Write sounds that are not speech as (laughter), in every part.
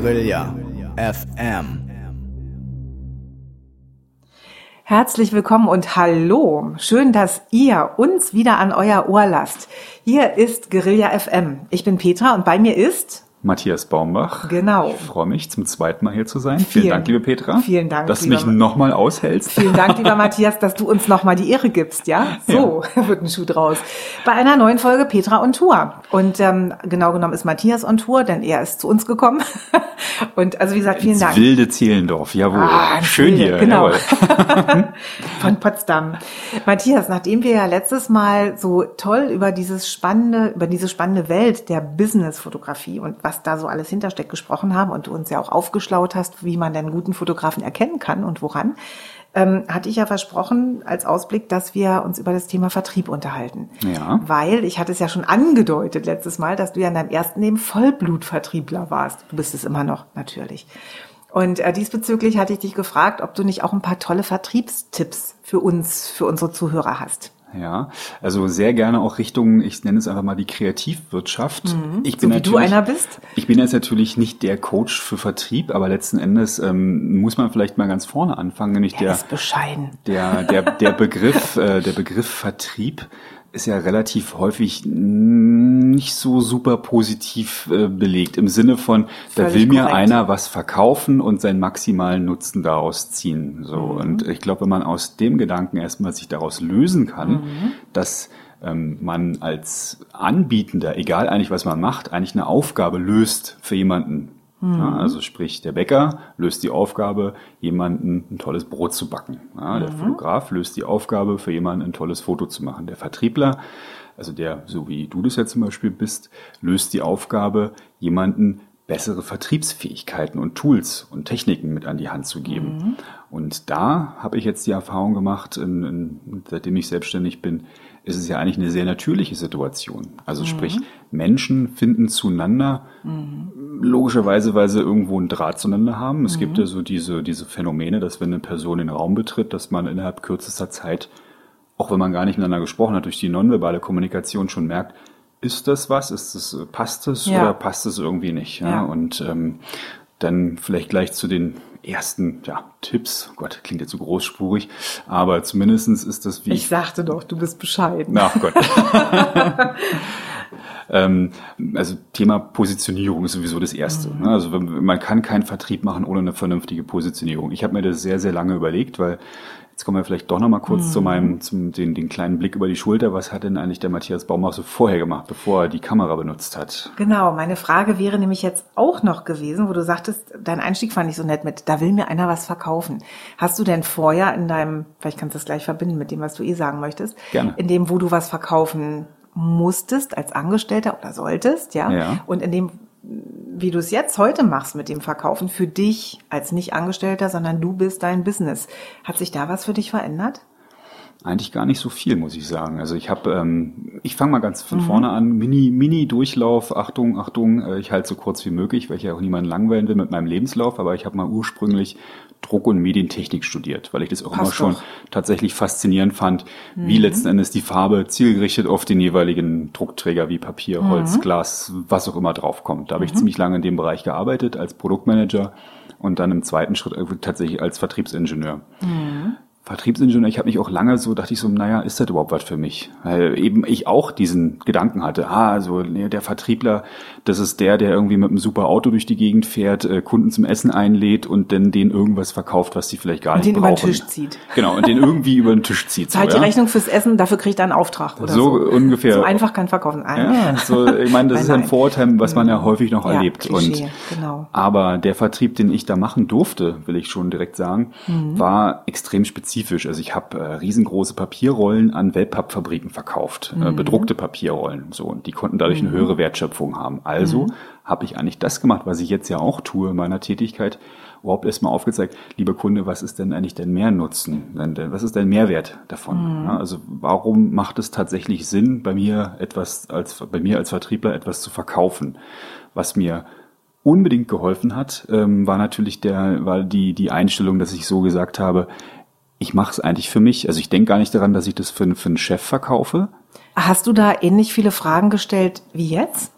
Guerilla FM. Herzlich willkommen und hallo. Schön, dass ihr uns wieder an euer Ohr lasst. Hier ist Guerilla FM. Ich bin Petra und bei mir ist Matthias Baumbach. Genau. Ich freue mich, zum zweiten Mal hier zu sein. Vielen, Vielen- Dank, liebe Petra. Vielen Dank, Dass du mich nochmal aushältst. Vielen Dank, lieber (laughs) Matthias, dass du uns nochmal die Ehre gibst, ja? So (laughs) wird ein Schuh draus. Bei einer neuen Folge Petra on Tour. Und ähm, genau genommen ist Matthias on Tour, denn er ist zu uns gekommen. (laughs) Und also wie gesagt, vielen Ins Dank. wilde Zehlendorf, jawohl. Ah, Schön Wilde, hier, genau. Von Potsdam. Matthias, nachdem wir ja letztes Mal so toll über dieses spannende, über diese spannende Welt der Business-Fotografie und was da so alles hintersteckt gesprochen haben und du uns ja auch aufgeschlaut hast, wie man den guten Fotografen erkennen kann und woran, ähm, hatte ich ja versprochen als Ausblick, dass wir uns über das Thema Vertrieb unterhalten. Ja. Weil, ich hatte es ja schon angedeutet letztes Mal, dass du ja in deinem ersten Leben Vollblutvertriebler warst. Du bist es immer noch, natürlich. Und äh, diesbezüglich hatte ich dich gefragt, ob du nicht auch ein paar tolle Vertriebstipps für uns, für unsere Zuhörer hast. Ja, also sehr gerne auch Richtung, ich nenne es einfach mal die Kreativwirtschaft. Ich Mhm. So wie du einer bist? Ich bin jetzt natürlich nicht der Coach für Vertrieb, aber letzten Endes ähm, muss man vielleicht mal ganz vorne anfangen, nämlich Der der, ist bescheiden. der, der, der Begriff, äh, der Begriff Vertrieb ist ja relativ häufig nicht so super positiv äh, belegt. Im Sinne von, da Völlig will mir korrekt. einer was verkaufen und seinen maximalen Nutzen daraus ziehen. So. Mhm. Und ich glaube, wenn man aus dem Gedanken erstmal sich daraus lösen kann, Mhm. dass ähm, man als Anbietender, egal eigentlich was man macht, eigentlich eine Aufgabe löst für jemanden. Mhm. Ja, also sprich, der Bäcker löst die Aufgabe, jemanden ein tolles Brot zu backen. Ja, Mhm. der Fotograf löst die Aufgabe, für jemanden ein tolles Foto zu machen. Der Vertriebler, also der, so wie du das jetzt zum Beispiel bist, löst die Aufgabe, jemanden bessere Vertriebsfähigkeiten und Tools und Techniken mit an die Hand zu geben. Und da habe ich jetzt die Erfahrung gemacht, in, in, seitdem ich selbstständig bin, ist es ja eigentlich eine sehr natürliche Situation. Also sprich, Menschen finden zueinander, logischerweise, weil sie irgendwo einen Draht zueinander haben. Es gibt ja so diese, diese Phänomene, dass wenn eine Person den Raum betritt, dass man innerhalb kürzester Zeit, auch wenn man gar nicht miteinander gesprochen hat, durch die nonverbale Kommunikation schon merkt, ist das was? Ist das, äh, passt es Ja. oder passt es irgendwie nicht? Ja. Ja. Und ähm, dann vielleicht gleich zu den ersten ja, Tipps. Gott, klingt jetzt so großspurig, aber zumindestens ist das wie Ich sagte doch, du bist bescheiden. Ach Gott. (laughs) ähm, also Thema Positionierung ist sowieso das Erste. Mhm. Ne? Also man kann keinen Vertrieb machen ohne eine vernünftige Positionierung. Ich habe mir das sehr, sehr lange überlegt, weil jetzt kommen wir vielleicht doch noch mal kurz Mhm. zu meinem, zum den, den kleinen Blick über die Schulter. Was hat denn eigentlich der Matthias Baumach so vorher gemacht, bevor er die Kamera benutzt hat? Genau, meine Frage wäre nämlich jetzt auch noch gewesen, wo du sagtest, dein Einstieg fand ich so nett mit, da will mir einer was verkaufen. Hast du denn vorher in deinem, vielleicht kannst du das gleich verbinden mit dem, was du eh sagen möchtest, Gerne. in dem, wo du was verkaufen musstest als Angestellter oder solltest, ja, Ja. und in dem, wie du es jetzt heute machst mit dem Verkaufen für dich als nicht Angestellter, sondern du bist dein Business. Hat sich da was für dich verändert? Eigentlich gar nicht so viel, muss ich sagen. Also ich habe, ähm, ich fange mal ganz von vorne an, Mini, Mini Durchlauf. Achtung, Achtung, äh, ich halte so kurz wie möglich, weil ich ja auch niemanden langweilen will mit meinem Lebenslauf. Aber ich habe mal ursprünglich Druck- und Medientechnik studiert, weil ich das auch immer Passt schon doch. tatsächlich faszinierend fand, wie letzten Endes die Farbe zielgerichtet auf den jeweiligen Druckträger wie Papier, Holz, Glas, was auch immer draufkommt. Da habe ich ziemlich lange in dem Bereich gearbeitet als Produktmanager und dann im zweiten Schritt tatsächlich als Vertriebsingenieur. Vertriebsingenieur, ich habe mich auch lange so, dachte ich so, naja, ist das überhaupt was für mich? Weil eben ich auch diesen Gedanken hatte, ah, also nee, der Vertriebler, das ist der, der irgendwie mit einem super Auto durch die Gegend fährt, äh, Kunden zum Essen einlädt und dann denen irgendwas verkauft, was sie vielleicht gar Und nicht den über den brauchen. Tisch zieht. Genau, und den (laughs) irgendwie über den Tisch zieht. Zahlt so, die ja? Rechnung fürs Essen, dafür kriegt er einen Auftrag oder so. So ungefähr. So einfach kann verkaufen. Ja, so, ich meine, das (laughs) Nein, ist ein nein. Vorurteil, was man ja häufig noch Ja, erlebt. Klischee, und, genau. Aber der Vertrieb, den ich da machen durfte, will ich schon direkt sagen, Mhm. war extrem spezifisch. Also ich habe äh, riesengroße Papierrollen an Wellpappfabriken verkauft, Mhm. äh, bedruckte Papierrollen. So, und die konnten dadurch eine höhere Wertschöpfung haben. Also Mhm. habe ich eigentlich das gemacht, was ich jetzt ja auch tue in meiner Tätigkeit, überhaupt erstmal aufgezeigt, lieber Kunde, was ist denn eigentlich dein Mehrnutzen? Was ist dein Mehrwert davon? Ja, also warum macht es tatsächlich Sinn, bei mir etwas als bei mir als Vertriebler etwas zu verkaufen, was mir unbedingt geholfen hat, ähm, war natürlich der, war die, die Einstellung, dass ich so gesagt habe, ich mache es eigentlich für mich. Also ich denke gar nicht daran, dass ich das für, für einen Chef verkaufe. Hast du da ähnlich viele Fragen gestellt wie jetzt?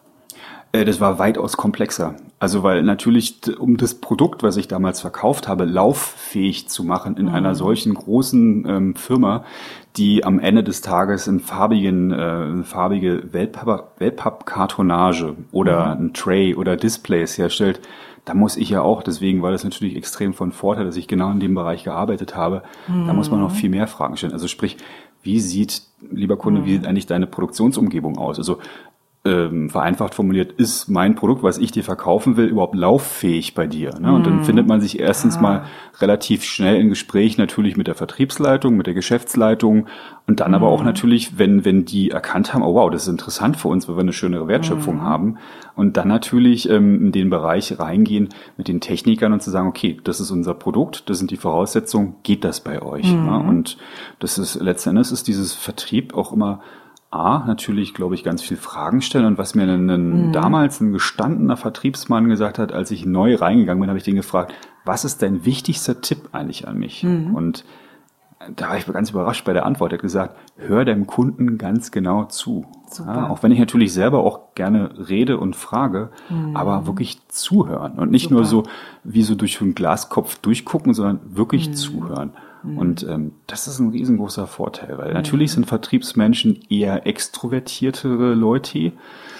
Äh, Das war weitaus komplexer. Also weil natürlich, um das Produkt, was ich damals verkauft habe, lauffähig zu machen in einer solchen großen ähm, Firma, die am Ende des Tages in farbigen, äh, eine farbige Wellpapp-Kartonage oder ein Tray oder Displays herstellt, da muss ich ja auch, deswegen war das natürlich extrem von Vorteil, dass ich genau in dem Bereich gearbeitet habe. Da muss man noch viel mehr Fragen stellen. Also sprich, wie sieht, lieber Kunde, wie sieht eigentlich deine Produktionsumgebung aus? Also ähm, vereinfacht formuliert, ist mein Produkt, was ich dir verkaufen will, überhaupt lauffähig bei dir? Ne? Und dann findet man sich erstens mal relativ schnell in Gespräch natürlich mit der Vertriebsleitung, mit der Geschäftsleitung und dann aber auch natürlich, wenn, wenn die erkannt haben, oh wow, das ist interessant für uns, weil wir eine schönere Wertschöpfung haben und dann natürlich ähm, in den Bereich reingehen mit den Technikern und zu sagen, okay, das ist unser Produkt, das sind die Voraussetzungen, geht das bei euch? Ne? Und das ist letzten Endes ist dieses Vertrieb auch immer A, natürlich, glaube ich, ganz viel Fragen stellen. Und was mir ein, ein, damals ein gestandener Vertriebsmann gesagt hat, als ich neu reingegangen bin, habe ich den gefragt, was ist dein wichtigster Tipp eigentlich an mich? Und da war ich ganz überrascht bei der Antwort. Er hat gesagt, hör deinem Kunden ganz genau zu. Super. Ja, auch wenn ich natürlich selber auch gerne rede und frage, aber wirklich zuhören und nicht nur so wie so durch einen Glaskopf durchgucken, sondern wirklich zuhören. Und ähm, das ist ein riesengroßer Vorteil, weil natürlich sind Vertriebsmenschen eher extrovertiertere Leute,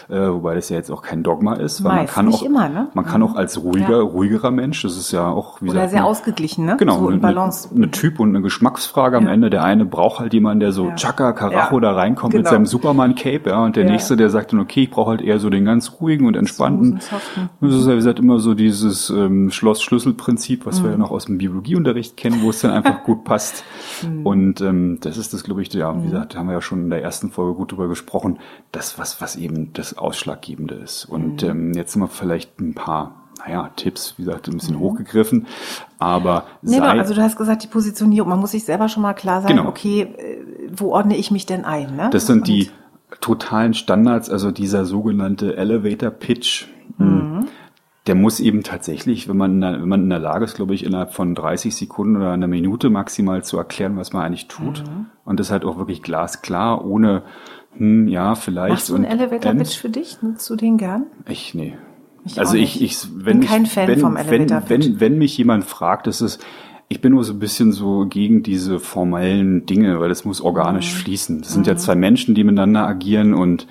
äh, wobei das ja jetzt auch kein Dogma ist, weil man Meist, kann nicht auch immer, ne? man kann auch als ruhiger, Ja. ruhigerer Mensch, das ist ja auch wie Oder sagt sehr man, ausgeglichen, ne? Genau, So in eine, Balance. eine Typ- und eine Geschmacksfrage am Ja. Ende. Der eine braucht halt jemanden, der so Ja. Chaka, Karacho da reinkommt mit Genau. seinem Superman-Cape, ja, und der nächste, der sagt dann, okay, ich brauche halt eher so den ganz ruhigen und entspannten. Das ist ja, wie gesagt, immer so dieses ähm, Schloss-Schlüssel-Prinzip, was wir Mhm. ja noch aus dem Biologieunterricht kennen, wo es dann einfach (laughs) gut passt. Mhm. Und ähm, das ist das, glaube ich, ja, wie gesagt, da haben wir ja schon in der ersten Folge gut drüber gesprochen, das, was, was eben das Ausschlaggebende ist. Und Mhm. ähm, jetzt sind wir vielleicht ein paar naja, Tipps, wie gesagt, ein bisschen hochgegriffen, aber Mhm. Nee, sei, also du hast gesagt, die Positionierung, man muss sich selber schon mal klar sein, Genau. okay, äh, wo ordne ich mich denn ein? Ne? Das sind die Und- totalen Standards, also dieser sogenannte Elevator Pitch. Mhm. Der muss eben tatsächlich, wenn man, in der- wenn man in der Lage ist, glaube ich, innerhalb von 30 Sekunden oder einer Minute maximal zu erklären, was man eigentlich tut. Mhm. Und das halt auch wirklich glasklar, ohne, hm, ja, vielleicht. Machst du einen Elevator-Pitch für dich? Nutzt du den gern? Ich, nee. Ich also ich, ich, wenn Bin kein ich, Fan wenn, vom wenn, Elevator-Pitch. wenn, wenn mich jemand fragt, das ist, ich bin nur so ein bisschen so gegen diese formellen Dinge, weil das muss organisch Mhm. fließen. Das sind ja zwei Menschen, die miteinander agieren und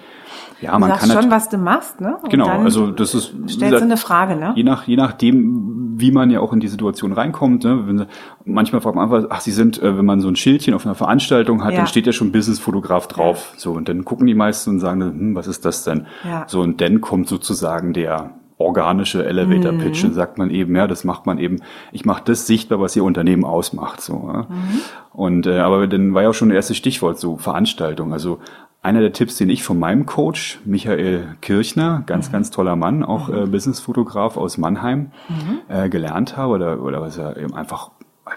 ja, Du man sagst kann schon, was du machst, ne? Und Genau, also das ist stellst du eine Frage, ne? Je nach je nachdem, wie man ja auch in die Situation reinkommt. Ne? Wenn, manchmal fragt man einfach, ach, Sie sind, äh, wenn man so ein Schildchen auf einer Veranstaltung hat, Ja. dann steht ja schon Business-Fotograf drauf. So und dann gucken die meisten und sagen, hm, was ist das denn? Ja. So und dann kommt sozusagen der organische Elevator Pitch Mhm. und sagt man eben, ja, das macht man eben, ich mache das sichtbar, was ihr Unternehmen ausmacht. So. Mhm. Und äh, aber dann war ja auch schon das erste Stichwort, so Veranstaltung. Also einer der Tipps, den ich von meinem Coach, Michael Kirchner, ganz, Mhm. ganz toller Mann, auch äh, Businessfotograf aus Mannheim, äh, gelernt habe oder, oder was er eben einfach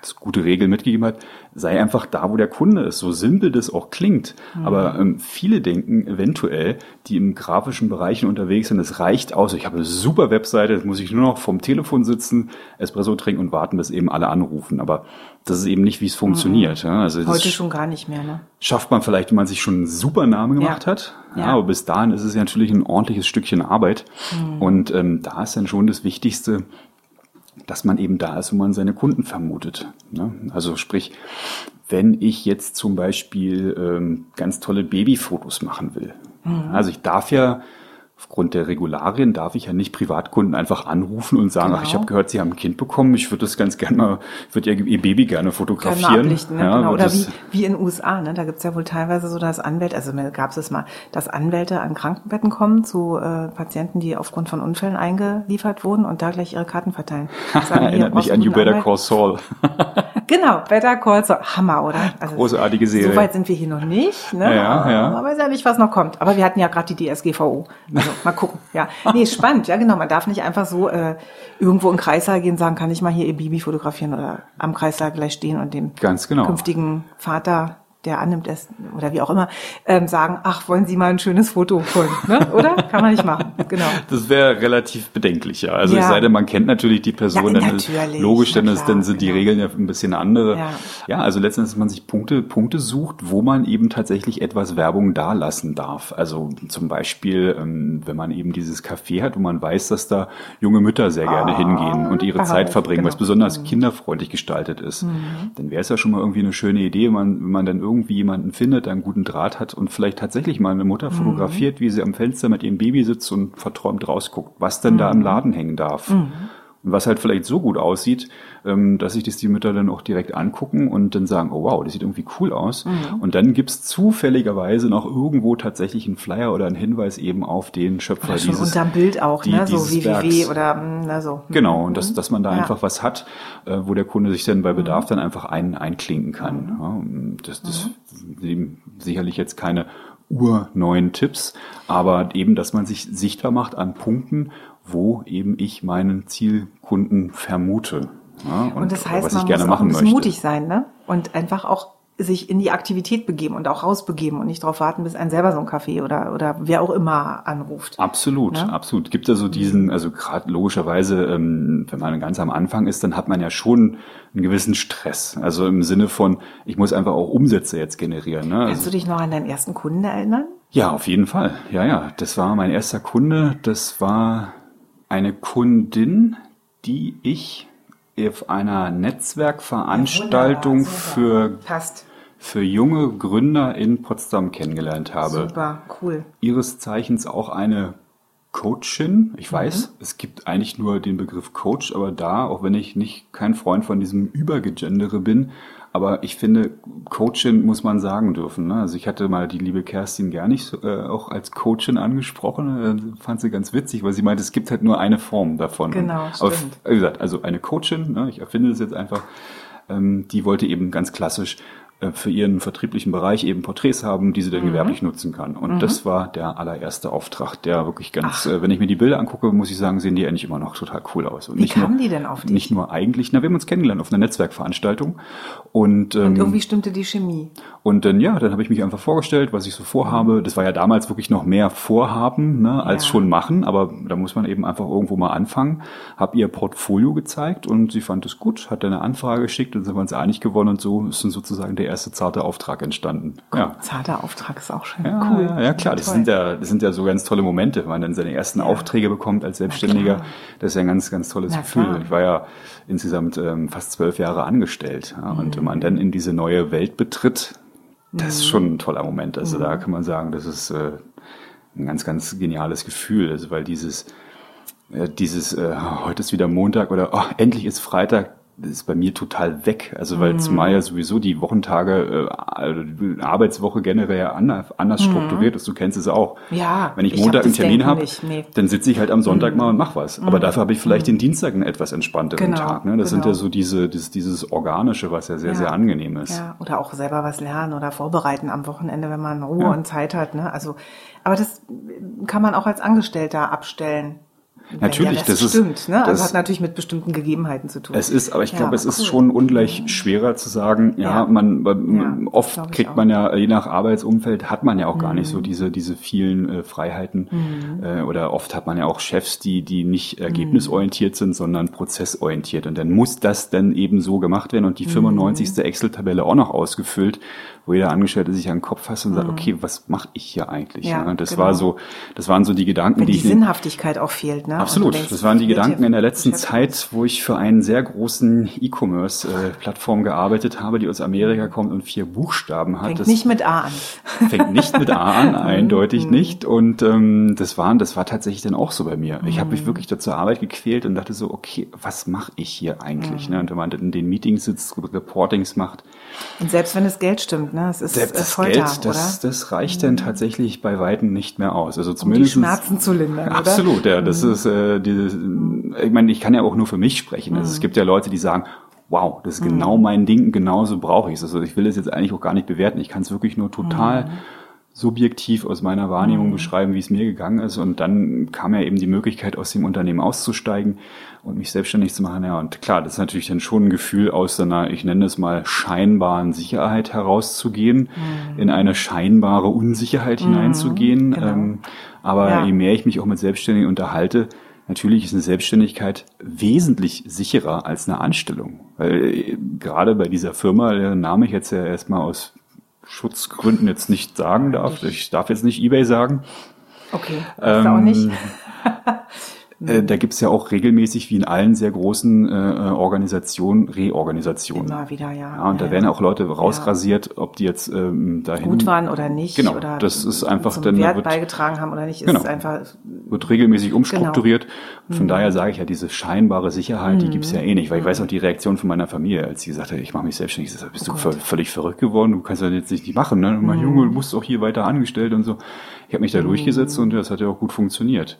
als gute Regel mitgegeben hat, sei einfach da, wo der Kunde ist, so simpel das auch klingt. Aber ähm, viele denken eventuell, die im grafischen Bereich unterwegs sind, es reicht aus, ich habe eine super Webseite, jetzt muss ich nur noch vom Telefon sitzen, Espresso trinken und warten, bis eben alle anrufen. Aber das ist eben nicht, wie es funktioniert. Ja? Also Heute schon gar nicht mehr, ne? schafft man vielleicht, wenn man sich schon einen super Namen gemacht Ja. hat. Ja, Ja. aber bis dahin ist es ja natürlich ein ordentliches Stückchen Arbeit. Und ähm, da ist dann schon das Wichtigste, dass man eben da ist, wo man seine Kunden vermutet. Ne? Also sprich, wenn ich jetzt zum Beispiel ähm, ganz tolle Babyfotos machen will. Also ich darf ja aufgrund der Regularien darf ich ja nicht Privatkunden einfach anrufen und sagen, ach, ich Genau. habe gehört, Sie haben ein Kind bekommen, ich würde das ganz gerne mal, würde Ihr, Ihr Baby gerne fotografieren. ne? Ja, genau. aber Oder wie, wie in den USA, ne? Da gibt's ja wohl teilweise so, dass Anwälte, also mir gab's es mal, dass Anwälte an Krankenbetten kommen zu äh, Patienten, die aufgrund von Unfällen eingeliefert wurden und da gleich ihre Karten verteilen. (laughs) Sagen, Erinnert mich an You Better Anwalt? Call Saul. (laughs) Genau, Better Call Saul. Hammer, oder? Also, Großartige Serie. So weit sind wir hier noch nicht. Ne? Ja, ja. Man weiß ja nicht, was noch kommt. Aber wir hatten ja gerade die DSGVO. (laughs) Also mal gucken. Ja, nee, spannend. Ja, genau. Man darf nicht einfach so äh, irgendwo in den Kreissaal gehen und sagen, kann ich mal hier ihr Baby fotografieren oder am Kreissaal gleich stehen und dem Ganz genau. künftigen Vater der annimmt es oder wie auch immer, ähm, sagen, ach, wollen Sie mal ein schönes Foto holen, ne? oder? Kann man nicht machen, genau. (laughs) Das wäre relativ bedenklich, ja. Also Ja. es sei denn, man kennt natürlich die Person, Ja, dann ist logisch, dann, na ist, klar, dann sind die genau. Regeln ja ein bisschen andere. Ja. Ja, also letztendlich, dass man sich Punkte, Punkte sucht, wo man eben tatsächlich etwas Werbung dalassen darf. Also zum Beispiel, ähm, wenn man eben dieses Café hat, wo man weiß, dass da junge Mütter sehr gerne hingehen und ihre ah, Zeit verbringen, was genau. besonders kinderfreundlich gestaltet ist. Dann wäre es ja schon mal irgendwie eine schöne Idee, wenn man, wenn man dann irgendwie jemanden findet, der einen guten Draht hat und vielleicht tatsächlich mal eine Mutter fotografiert, wie sie am Fenster mit ihrem Baby sitzt und verträumt rausguckt, was denn da im Laden hängen darf. Und was halt vielleicht so gut aussieht, dass sich das die Mütter dann auch direkt angucken und dann sagen, oh wow, das sieht irgendwie cool aus. Und dann gibt's zufälligerweise noch irgendwo tatsächlich einen Flyer oder einen Hinweis eben auf den Schöpfer Oder schon dieses unterm Bild auch, die- ne? So dieses www oder mm, na so. Genau, und dass, dass man da Ja. einfach was hat, äh, wo der Kunde sich dann bei Bedarf dann einfach ein, einklinken kann. Und das das sind sicherlich jetzt keine urneuen Tipps, aber eben, dass man sich sichtbar macht an Punkten, wo eben ich meinen Zielkunden vermute. Ja, Und das heißt, man muss auch ein bisschen mutig sein, ne? Und einfach auch sich in die Aktivität begeben und auch rausbegeben und nicht darauf warten, bis ein selber so ein Café oder, oder wer auch immer anruft. Absolut, Ja? absolut. Gibt ja so diesen, also gerade logischerweise, ähm, wenn man ganz am Anfang ist, dann hat man ja schon einen gewissen Stress. Also im Sinne von, ich muss einfach auch Umsätze jetzt generieren. Ne? Kannst Also, du dich noch an deinen ersten Kunden erinnern? ja, auf jeden Fall. Ja, ja. Das war mein erster Kunde. Das war eine Kundin, die ich auf einer Netzwerkveranstaltung für, Passt. für junge Gründer in Potsdam kennengelernt habe. Super, cool. ihres Zeichens auch eine Coachin. Ich Mhm. weiß, es gibt eigentlich nur den Begriff Coach, aber da, auch wenn ich nicht kein Freund von diesem Übergegendere bin, aber ich finde, Coachin muss man sagen dürfen. Ne? Also ich hatte mal die liebe Kerstin Gernig äh, auch als Coachin angesprochen. Äh, fand sie ganz witzig, weil sie meinte, es gibt halt nur eine Form davon. Genau, aber stimmt. wie gesagt, also eine Coachin, ne, ich erfinde das jetzt einfach, ähm, die wollte eben ganz klassisch für ihren vertrieblichen Bereich eben Porträts haben, die sie Mhm. dann gewerblich nutzen kann. Und das war der allererste Auftrag, der wirklich ganz, äh, wenn ich mir die Bilder angucke, muss ich sagen, sehen die eigentlich immer noch total cool aus. Und Wie nicht kamen nur, die denn auf dich? Nicht nur eigentlich, na, wir haben uns kennengelernt auf einer Netzwerkveranstaltung. Und, ähm, Und irgendwie stimmte die Chemie. und dann, ja, dann habe ich mich einfach vorgestellt, was ich so vorhabe. Das war ja damals wirklich noch mehr Vorhaben ne, als Ja. schon machen, aber da muss man eben einfach irgendwo mal anfangen. Hab ihr Portfolio gezeigt und sie fand es gut, hat dann eine Anfrage geschickt und sind wir uns einig geworden und so ist dann sozusagen der erste zarte Auftrag entstanden. Ja. Zarter Auftrag ist auch schön. Ja, cool. ja, ja, klar, das Toll. sind ja, das sind ja so ganz tolle Momente, wenn man dann seine ersten Aufträge bekommt als Selbstständiger. Das ist ja ein ganz, ganz tolles Na Gefühl. klar. Ich war ja insgesamt ähm, fast zwölf Jahre angestellt. Ja, und Mhm. wenn man dann in diese neue Welt betritt, das Mhm. ist schon ein toller Moment. Also da kann man sagen, das ist äh, ein ganz, ganz geniales Gefühl. Also weil dieses, äh, dieses, äh, heute ist wieder Montag oder oh, endlich ist Freitag, ist bei mir total weg. Also weil Mhm. zumal ja sowieso die Wochentage, äh, also die Arbeitswoche generell anders, anders strukturiert ist. Du kennst es auch. Mhm. Ja, Wenn ich ich Montag hab einen das Termin habe, nee. dann sitze ich halt am Sonntag mal und mach was. Aber dafür habe ich vielleicht den Dienstag einen etwas entspannteren Genau, Tag. Ne? Das sind genau. ja so diese, dieses, dieses Organische, was ja sehr, Ja. sehr angenehm ist. Ja, oder auch selber was lernen oder vorbereiten am Wochenende, wenn man Ruhe Ja. und Zeit hat. Ne? Also, aber das kann man auch als Angestellter abstellen. Natürlich, ja, das, das ist- stimmt. ne? Also das- hat natürlich mit bestimmten Gegebenheiten zu tun. Es ist, aber ich Ja, glaube, es aber ist cool. schon ungleich schwerer zu sagen, ja, Ja. man, oft kriegt man ja, je nach Arbeitsumfeld hat man ja auch gar nicht Mhm. so diese, diese vielen äh, Freiheiten, äh, oder oft hat man ja auch Chefs, die, die nicht Mhm. ergebnisorientiert sind, sondern prozessorientiert. Und dann muss das dann eben so gemacht werden und die Mhm. 95. Excel-Tabelle auch noch ausgefüllt, wo jeder Angestellte sich an den Kopf fasst und sagt, Mhm. okay, was mache ich hier eigentlich? Ja, Ja, das genau. war so, das waren so die Gedanken, wenn die die Sinnhaftigkeit auch fehlt. Ne? Und Absolut. Das waren die Gedanken in der letzten. Zeit, wo ich für einen sehr großen E-Commerce-Plattform gearbeitet habe, die aus Amerika kommt und vier Buchstaben hat. Fängt Das nicht mit A an. (laughs) fängt nicht mit A an, (laughs) eindeutig nicht. Und ähm, das waren, das war tatsächlich dann auch so bei mir. Ich habe mich wirklich da zur Arbeit gequält und dachte so, okay, was mache ich hier eigentlich? Ne? Und wenn man in den Meetings sitzt, Reportings macht, Und selbst wenn das Geld stimmt, ne? es ist selbst äh, das Folter, Geld, das, oder? Mhm. das reicht dann tatsächlich bei Weitem nicht mehr aus. Also Um die zumindest Schmerzen zu lindern, oder? Mhm. Absolut, ja. Das ist äh, dieses, ich meine, ich kann ja auch nur für mich sprechen. Also es gibt ja Leute, die sagen, wow, das ist Mhm. genau mein Ding, genauso brauche ich es. Also ich will es jetzt eigentlich auch gar nicht bewerten. Ich kann es wirklich nur Mhm. total subjektiv aus meiner Wahrnehmung beschreiben, wie es mir gegangen ist. Und dann kam ja eben die Möglichkeit, aus dem Unternehmen auszusteigen und mich selbstständig zu machen. Ja, und klar, das ist natürlich dann schon ein Gefühl aus einer, ich nenne es mal, scheinbaren Sicherheit herauszugehen, in eine scheinbare Unsicherheit hineinzugehen. genau. Ähm, aber Ja. je mehr ich mich auch mit Selbstständigen unterhalte, natürlich ist eine Selbstständigkeit wesentlich sicherer als eine Anstellung. Weil äh, gerade bei dieser Firma, deren Name ich jetzt ja erstmal aus Schutzgründen jetzt nicht sagen darf, ich darf jetzt nicht eBay sagen, Okay, das auch Ähm, nicht. (laughs) äh, da gibt's ja auch regelmäßig, wie in allen sehr großen äh, äh, Organisationen, Reorganisationen. Immer wieder, ja. Ja, und da Ja, werden ja. auch Leute rausrasiert, ob die jetzt ähm, dahin gut waren oder nicht. Genau, oder das ist einfach zum dann, da Wert wird- beigetragen haben oder nicht. Ist Genau. einfach wird regelmäßig umstrukturiert. Genau. Von Mhm. daher sage ich ja, diese scheinbare Sicherheit, die gibt's ja eh nicht, weil ich weiß auch die Reaktion von meiner Familie, als sie gesagt hat, ich mache mich selbstständig. Ich sag, bist Oh du völ- völlig verrückt geworden? Du kannst das jetzt nicht machen. Ne? Mhm. Mein Junge, du musst auch hier weiter angestellt und so. Ich habe mich da durchgesetzt und das hat ja auch gut funktioniert.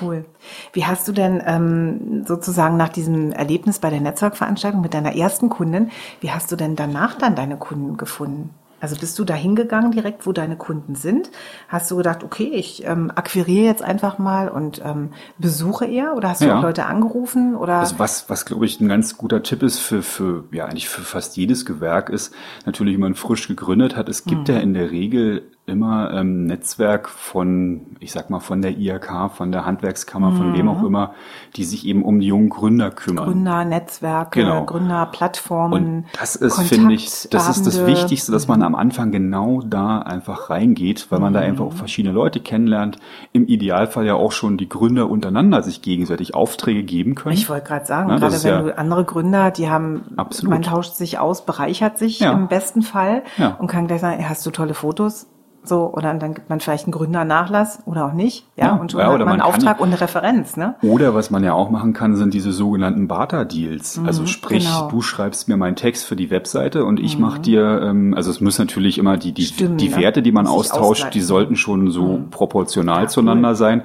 Cool. Wie hast du denn ähm, sozusagen nach diesem Erlebnis bei der Netzwerkveranstaltung mit deiner ersten Kundin, wie hast du denn danach dann deine Kunden gefunden? Also bist du da hingegangen direkt, wo deine Kunden sind? Hast du gedacht, okay, ich ähm, akquiriere jetzt einfach mal und ähm, besuche eher? Oder hast du Ja. auch Leute angerufen? Oder Also was, was glaube ich ein ganz guter Tipp ist für, für, ja eigentlich für fast jedes Gewerk ist, natürlich, wenn man frisch gegründet hat, es gibt ja in der Regel immer ähm, Netzwerk von, ich sag mal, von der IHK, von der Handwerkskammer, von wem auch immer, die sich eben um die jungen Gründer kümmern. Gründer, Netzwerke, Genau. Gründerplattformen? Und das ist, finde ich, das ist das. Wichtigste, dass man am Anfang genau da einfach reingeht, weil man da einfach auch verschiedene Leute kennenlernt. Im Idealfall ja auch schon die Gründer untereinander sich gegenseitig Aufträge geben können. Ich wollte gerade sagen, Na, das gerade wenn ja- du andere Gründer, die haben, Absolut. man tauscht sich aus, bereichert sich Ja. im besten Fall Ja. und kann gleich sagen, hast du tolle Fotos? So, oder dann gibt man vielleicht einen Gründernachlass oder auch nicht. Ja, Ja, und schon ja, hat oder man einen man kann- Auftrag und eine Referenz, ne? Oder was man ja auch machen kann, sind diese sogenannten Barter-Deals. Also sprich, genau. Mhm. du schreibst mir meinen Text für die Webseite und ich mache dir, ähm, also es muss natürlich immer die, die, Stimmen, die? Werte, die man austauscht, die. Mhm. sollten schon so proportional Ja, zueinander sein.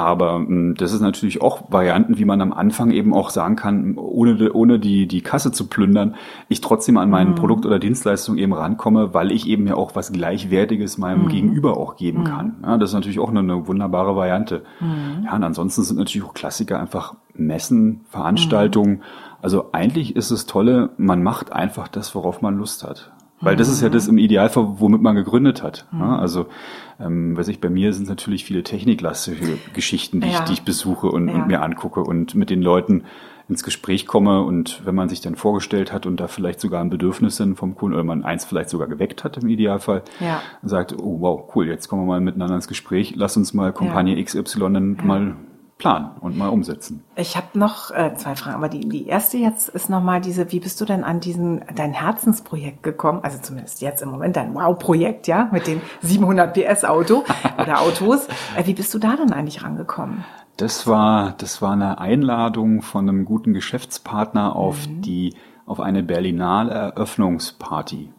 Aber ähm, das ist natürlich auch Varianten, wie man am Anfang eben auch sagen kann, ohne, ohne die, die Kasse zu plündern, ich trotzdem an Mhm. mein Produkt oder Dienstleistung eben rankomme, weil ich eben ja auch was Gleichwertiges Mhm. meinem Gegenüber auch geben kann. Ja, das ist natürlich auch eine, eine wunderbare Variante. Mhm. Ja, und ansonsten sind natürlich auch Klassiker einfach Messen, Veranstaltungen. Also eigentlich ist es tolle, man macht einfach das, worauf man Lust hat. Weil das ist ja das im Idealfall, womit man gegründet hat. Ja, also, ähm, weiß ich, bei mir sind natürlich viele techniklastige Geschichten, die, Ja. ich, die ich besuche und, Ja. und mir angucke und mit den Leuten ins Gespräch komme und wenn man sich dann vorgestellt hat und da vielleicht sogar ein Bedürfnis dann vom Kunden oder man eins vielleicht sogar geweckt hat im Idealfall, Ja. sagt, oh wow, cool, jetzt kommen wir mal miteinander ins Gespräch, lass uns mal Kampagne XY dann mal planen und mal umsetzen. Ich habe noch äh, zwei Fragen, aber die, die erste jetzt ist nochmal diese, wie bist du denn an diesen, dein Herzensprojekt gekommen? Also zumindest jetzt im Moment dein Wow-Projekt, ja, mit dem 700 PS Auto oder Autos. Äh, wie bist du da dann eigentlich rangekommen? Das war, das war eine Einladung von einem guten Geschäftspartner auf die, auf eine Berlinale Eröffnungsparty.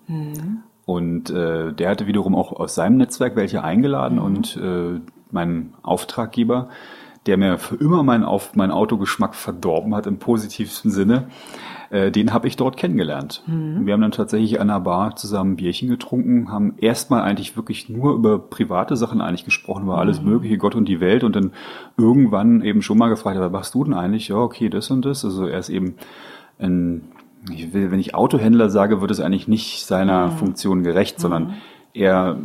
Und äh, der hatte wiederum auch aus seinem Netzwerk welche eingeladen und äh, mein Auftraggeber, der mir für immer meinen Auf, mein Autogeschmack verdorben hat im positivsten Sinne, äh, den habe ich dort kennengelernt. Wir haben dann tatsächlich an einer Bar zusammen Bierchen getrunken, haben erstmal eigentlich wirklich nur über private Sachen eigentlich gesprochen, über alles mögliche, Gott und die Welt und dann irgendwann eben schon mal gefragt, was machst du denn eigentlich? Ja, okay, das und das. Also er ist eben ein, ich will, wenn ich Autohändler sage, wird es eigentlich nicht seiner Funktion gerecht, sondern er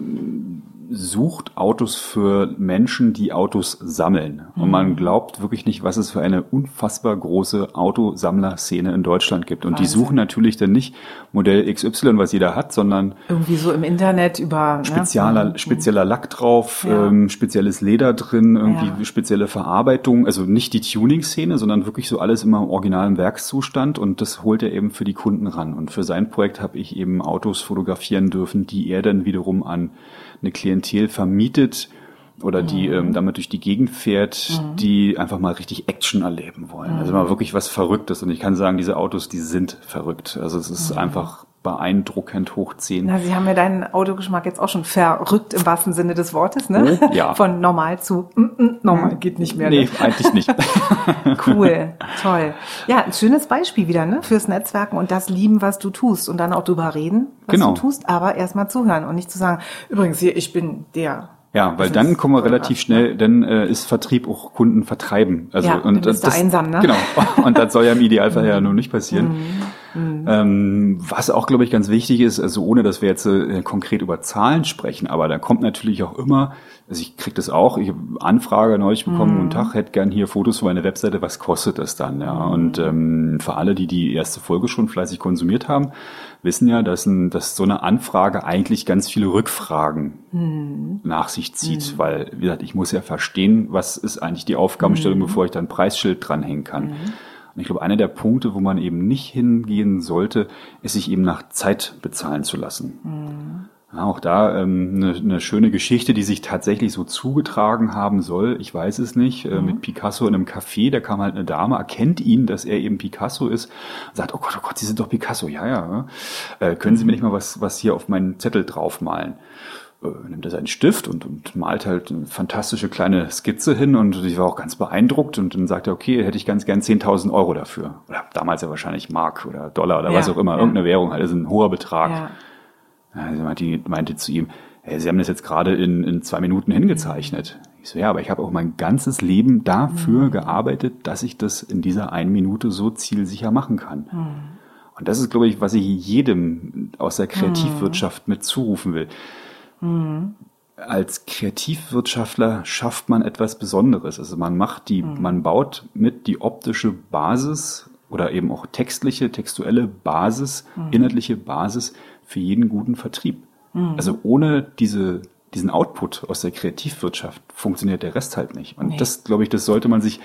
sucht Autos für Menschen, die Autos sammeln. Und man glaubt wirklich nicht, was es für eine unfassbar große Autosammlerszene in Deutschland gibt. Und die Wahnsinn. suchen natürlich dann nicht Modell XY, was jeder hat, sondern Irgendwie so im Internet über spezieller, ne? spezieller Lack drauf, Ja. ähm, spezielles Leder drin, irgendwie Ja. spezielle Verarbeitung, also nicht die Tuning-Szene, sondern wirklich so alles immer im originalen Werkszustand und das holt er eben für die Kunden ran. Und für sein Projekt habe ich eben Autos fotografieren dürfen, die er dann wiederum an eine Klientel vermietet, oder die ähm, damit durch die Gegend fährt, die einfach mal richtig Action erleben wollen. Also mal wirklich was Verrücktes. Und ich kann sagen, diese Autos, die sind verrückt. Also es ist einfach beeindruckend hoch 10. Na, Sie haben ja deinen Autogeschmack jetzt auch schon verrückt im wahrsten Sinne des Wortes, ne? Oh, ja. Von normal zu mm, mm, normal geht nicht mehr. Nee, Ne? eigentlich nicht. (laughs) Cool, (laughs) toll. Ja, ein schönes Beispiel wieder, ne? Fürs Netzwerken und das lieben, was du tust und dann auch drüber reden, was Genau. du tust, aber erstmal zuhören und nicht zu sagen, übrigens hier, ich bin der. Ja, weil Das dann kommen wir relativ schnell, dann äh, ist Vertrieb auch Kunden vertreiben. Also Ja, dann bist du einsam, ne? Mhm. Genau. (laughs) Und das soll ja im Idealfall ja nur nicht passieren. Ähm, was auch, glaube ich, ganz wichtig ist, also ohne dass wir jetzt äh, konkret über Zahlen sprechen, aber da kommt natürlich auch immer, also ich krieg das auch, ich habe Anfrage neulich bekommen, Mhm. guten Tag, hätte gern hier Fotos für meine Webseite, was kostet das dann? Ja, Mhm. und ähm, für alle, die die erste Folge schon fleißig konsumiert haben, wissen ja, dass, ein, dass so eine Anfrage eigentlich ganz viele Rückfragen nach sich zieht, weil, wie gesagt, ich muss ja verstehen, was ist eigentlich die Aufgabenstellung, bevor ich da ein Preisschild dranhängen kann. Und ich glaube, einer der Punkte, wo man eben nicht hingehen sollte, ist sich eben nach Zeit bezahlen zu lassen. Ja, auch da ähm, eine, eine schöne Geschichte, die sich tatsächlich so zugetragen haben soll. Ich weiß es nicht. Äh, mit Picasso in einem Café, da kam halt eine Dame, erkennt ihn, dass er eben Picasso ist, und sagt, oh Gott, oh Gott, Sie sind doch Picasso. Ja, ja. Äh, können Sie mir nicht mal was, was hier auf meinen Zettel draufmalen? Äh, nimmt er seinen Stift und, und malt halt eine fantastische kleine Skizze hin und ich war auch ganz beeindruckt und dann sagt er, okay, hätte ich ganz gern 10.000 Euro dafür. Oder damals ja wahrscheinlich Mark oder Dollar oder Ja, was auch immer, ja. irgendeine Währung, halt, das ist ein hoher Betrag. Ja. Ja, sie meinte, meinte zu ihm, hey, Sie haben das jetzt gerade in, in zwei Minuten hingezeichnet. Ich so, ja, aber ich habe auch mein ganzes Leben dafür gearbeitet, dass ich das in dieser einen Minute so zielsicher machen kann. Und das ist, glaube ich, was ich jedem aus der Kreativwirtschaft mit zurufen will. Als Kreativwirtschaftler schafft man etwas Besonderes. Also man macht die, man baut mit die optische Basis oder eben auch textliche, textuelle Basis, inhaltliche Basis für jeden guten Vertrieb. Also ohne diese, diesen Output aus der Kreativwirtschaft funktioniert der Rest halt nicht. Und Nee. das, glaube ich, das sollte man sich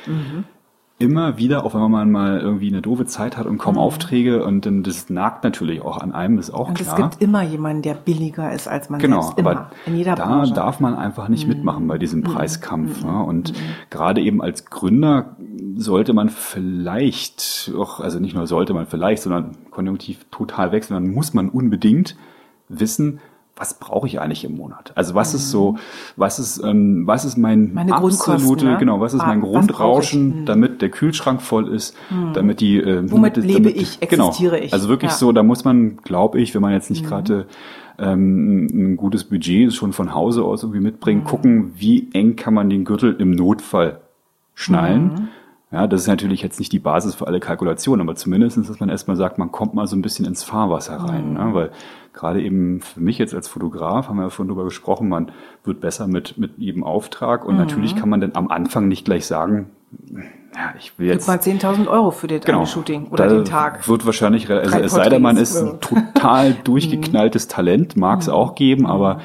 immer wieder, auch wenn man mal irgendwie eine doofe Zeit hat und kaum Aufträge und dann das nagt natürlich auch an einem, ist auch Und es klar. gibt immer jemanden, der billiger ist als man Genau, selbst. Immer. aber in jeder da Branche. Mhm. darf man einfach nicht mitmachen bei diesem Preiskampf. Ja. Und gerade eben als Gründer sollte man vielleicht, auch, also nicht nur sollte man vielleicht, sondern konjunktiv total wechseln, dann muss man unbedingt wissen, was brauche ich eigentlich im Monat? Also was ist so, was ist, ähm, was ist mein Mhm. Meine absolute, ne? genau, was ist mein Was brauche Grundrauschen? Mhm. damit der Kühlschrank voll ist, damit die, äh, Womit damit- lebe damit- ich, genau, existiere ich? Also wirklich Ja. Mhm. so, da muss man, glaube ich, wenn man jetzt nicht gerade ähm, ein gutes Budget schon von Hause aus irgendwie mitbringen, gucken, wie eng kann man den Gürtel im Notfall schnallen. Ja, das ist natürlich jetzt nicht die Basis für alle Kalkulationen, aber zumindest, dass man erstmal sagt, man kommt mal so ein bisschen ins Fahrwasser rein. Ne? Weil gerade eben für mich jetzt als Fotograf, haben wir ja vorhin drüber gesprochen, man wird besser mit, mit jedem Auftrag. Und natürlich kann man dann am Anfang nicht gleich sagen, ja, ich will Gib jetzt mal 10.000 Euro für das eine Shooting oder den Tag. Wird wahrscheinlich, also es sei denn, man ist ein total (laughs) durchgeknalltes Talent, mag es auch geben, aber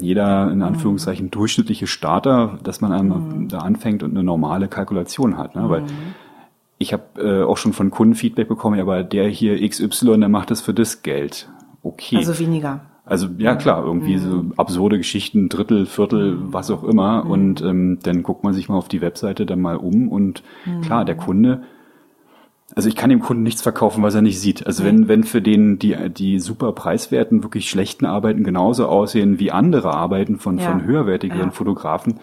jeder in Anführungszeichen durchschnittliche Starter, dass man einem da anfängt und eine normale Kalkulation hat, ne? weil ich habe äh, auch schon von Kunden Feedback bekommen, ja, aber der hier XY, der macht das für das Geld. Okay. Also weniger. Also ja klar, irgendwie so absurde Geschichten, Drittel, Viertel, was auch immer. Und ähm, dann guckt man sich mal auf die Webseite dann mal um und klar, der Kunde, also ich kann dem Kunden nichts verkaufen, was er nicht sieht. Also wenn, wenn für den die, die super preiswerten, wirklich schlechten Arbeiten genauso aussehen wie andere Arbeiten von, Ja. von höherwertigeren Ja. Fotografen,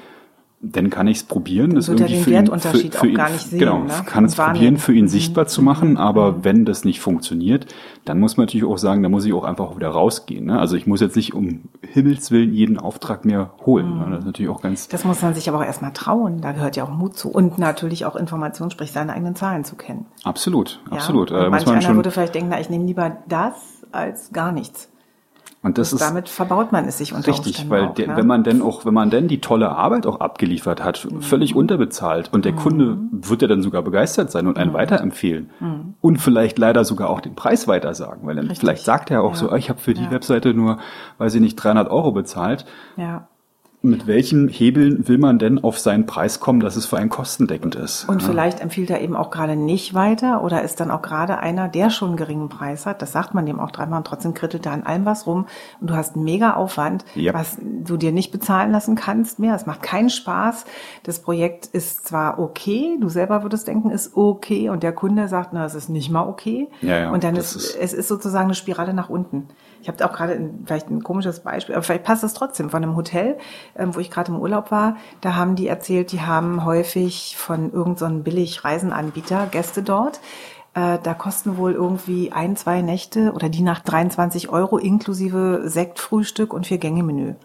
dann kann ich es probieren, das irgendwie für ihn, Wertunterschied für, auch für ihn, gar nicht sehen, Genau, ne? kann es probieren, für ihn sichtbar zu machen, aber wenn das nicht funktioniert, dann muss man natürlich auch sagen, da muss ich auch einfach wieder rausgehen. Ne? Also ich muss jetzt nicht um Himmels Willen jeden Auftrag mir holen. Ne? Das ist natürlich auch ganz Das muss man sich aber auch erstmal trauen. Da gehört ja auch Mut zu. Und natürlich auch Information, sprich seine eigenen Zahlen zu kennen. absolut, Ja? absolut. Und Äh, manch man einer würde vielleicht denken, na, ich nehme lieber das als gar nichts. Und das ist Damit verbaut man es sich unter Richtig, Umständen weil auch, der, ne? wenn man denn auch, wenn man denn die tolle Arbeit auch abgeliefert hat, Mhm. völlig unterbezahlt und der Kunde wird ja dann sogar begeistert sein und einen Mhm. weiterempfehlen und vielleicht leider sogar auch den Preis weitersagen, weil dann Richtig. vielleicht sagt er auch Ja. so, ah, ich habe für die Ja. Webseite nur, weiß ich nicht, 300 Euro bezahlt. ja. Mit welchen Hebeln will man denn auf seinen Preis kommen, dass es für einen kostendeckend ist? Und ja. vielleicht empfiehlt er eben auch gerade nicht weiter oder ist dann auch gerade einer, der schon einen geringen Preis hat. Das sagt man dem auch dreimal und trotzdem krittelt da an allem was rum und du hast einen mega Aufwand, yep. was du dir nicht bezahlen lassen kannst mehr. Es macht keinen Spaß. Das Projekt ist zwar okay, du selber würdest denken, ist okay und der Kunde sagt, na, es ist nicht mal okay. Ja, ja, und dann ist, ist, es ist sozusagen eine Spirale nach unten. Ich habe auch gerade vielleicht ein komisches Beispiel, aber vielleicht passt das trotzdem von einem Hotel, ähm, wo ich gerade im Urlaub war. Da haben die erzählt, die haben häufig von irgendeinem so billig Reisenanbieter Gäste dort äh, da kosten wohl irgendwie ein, zwei Nächte oder die Nacht 23 Euro inklusive Sektfrühstück und vier Gänge Menü.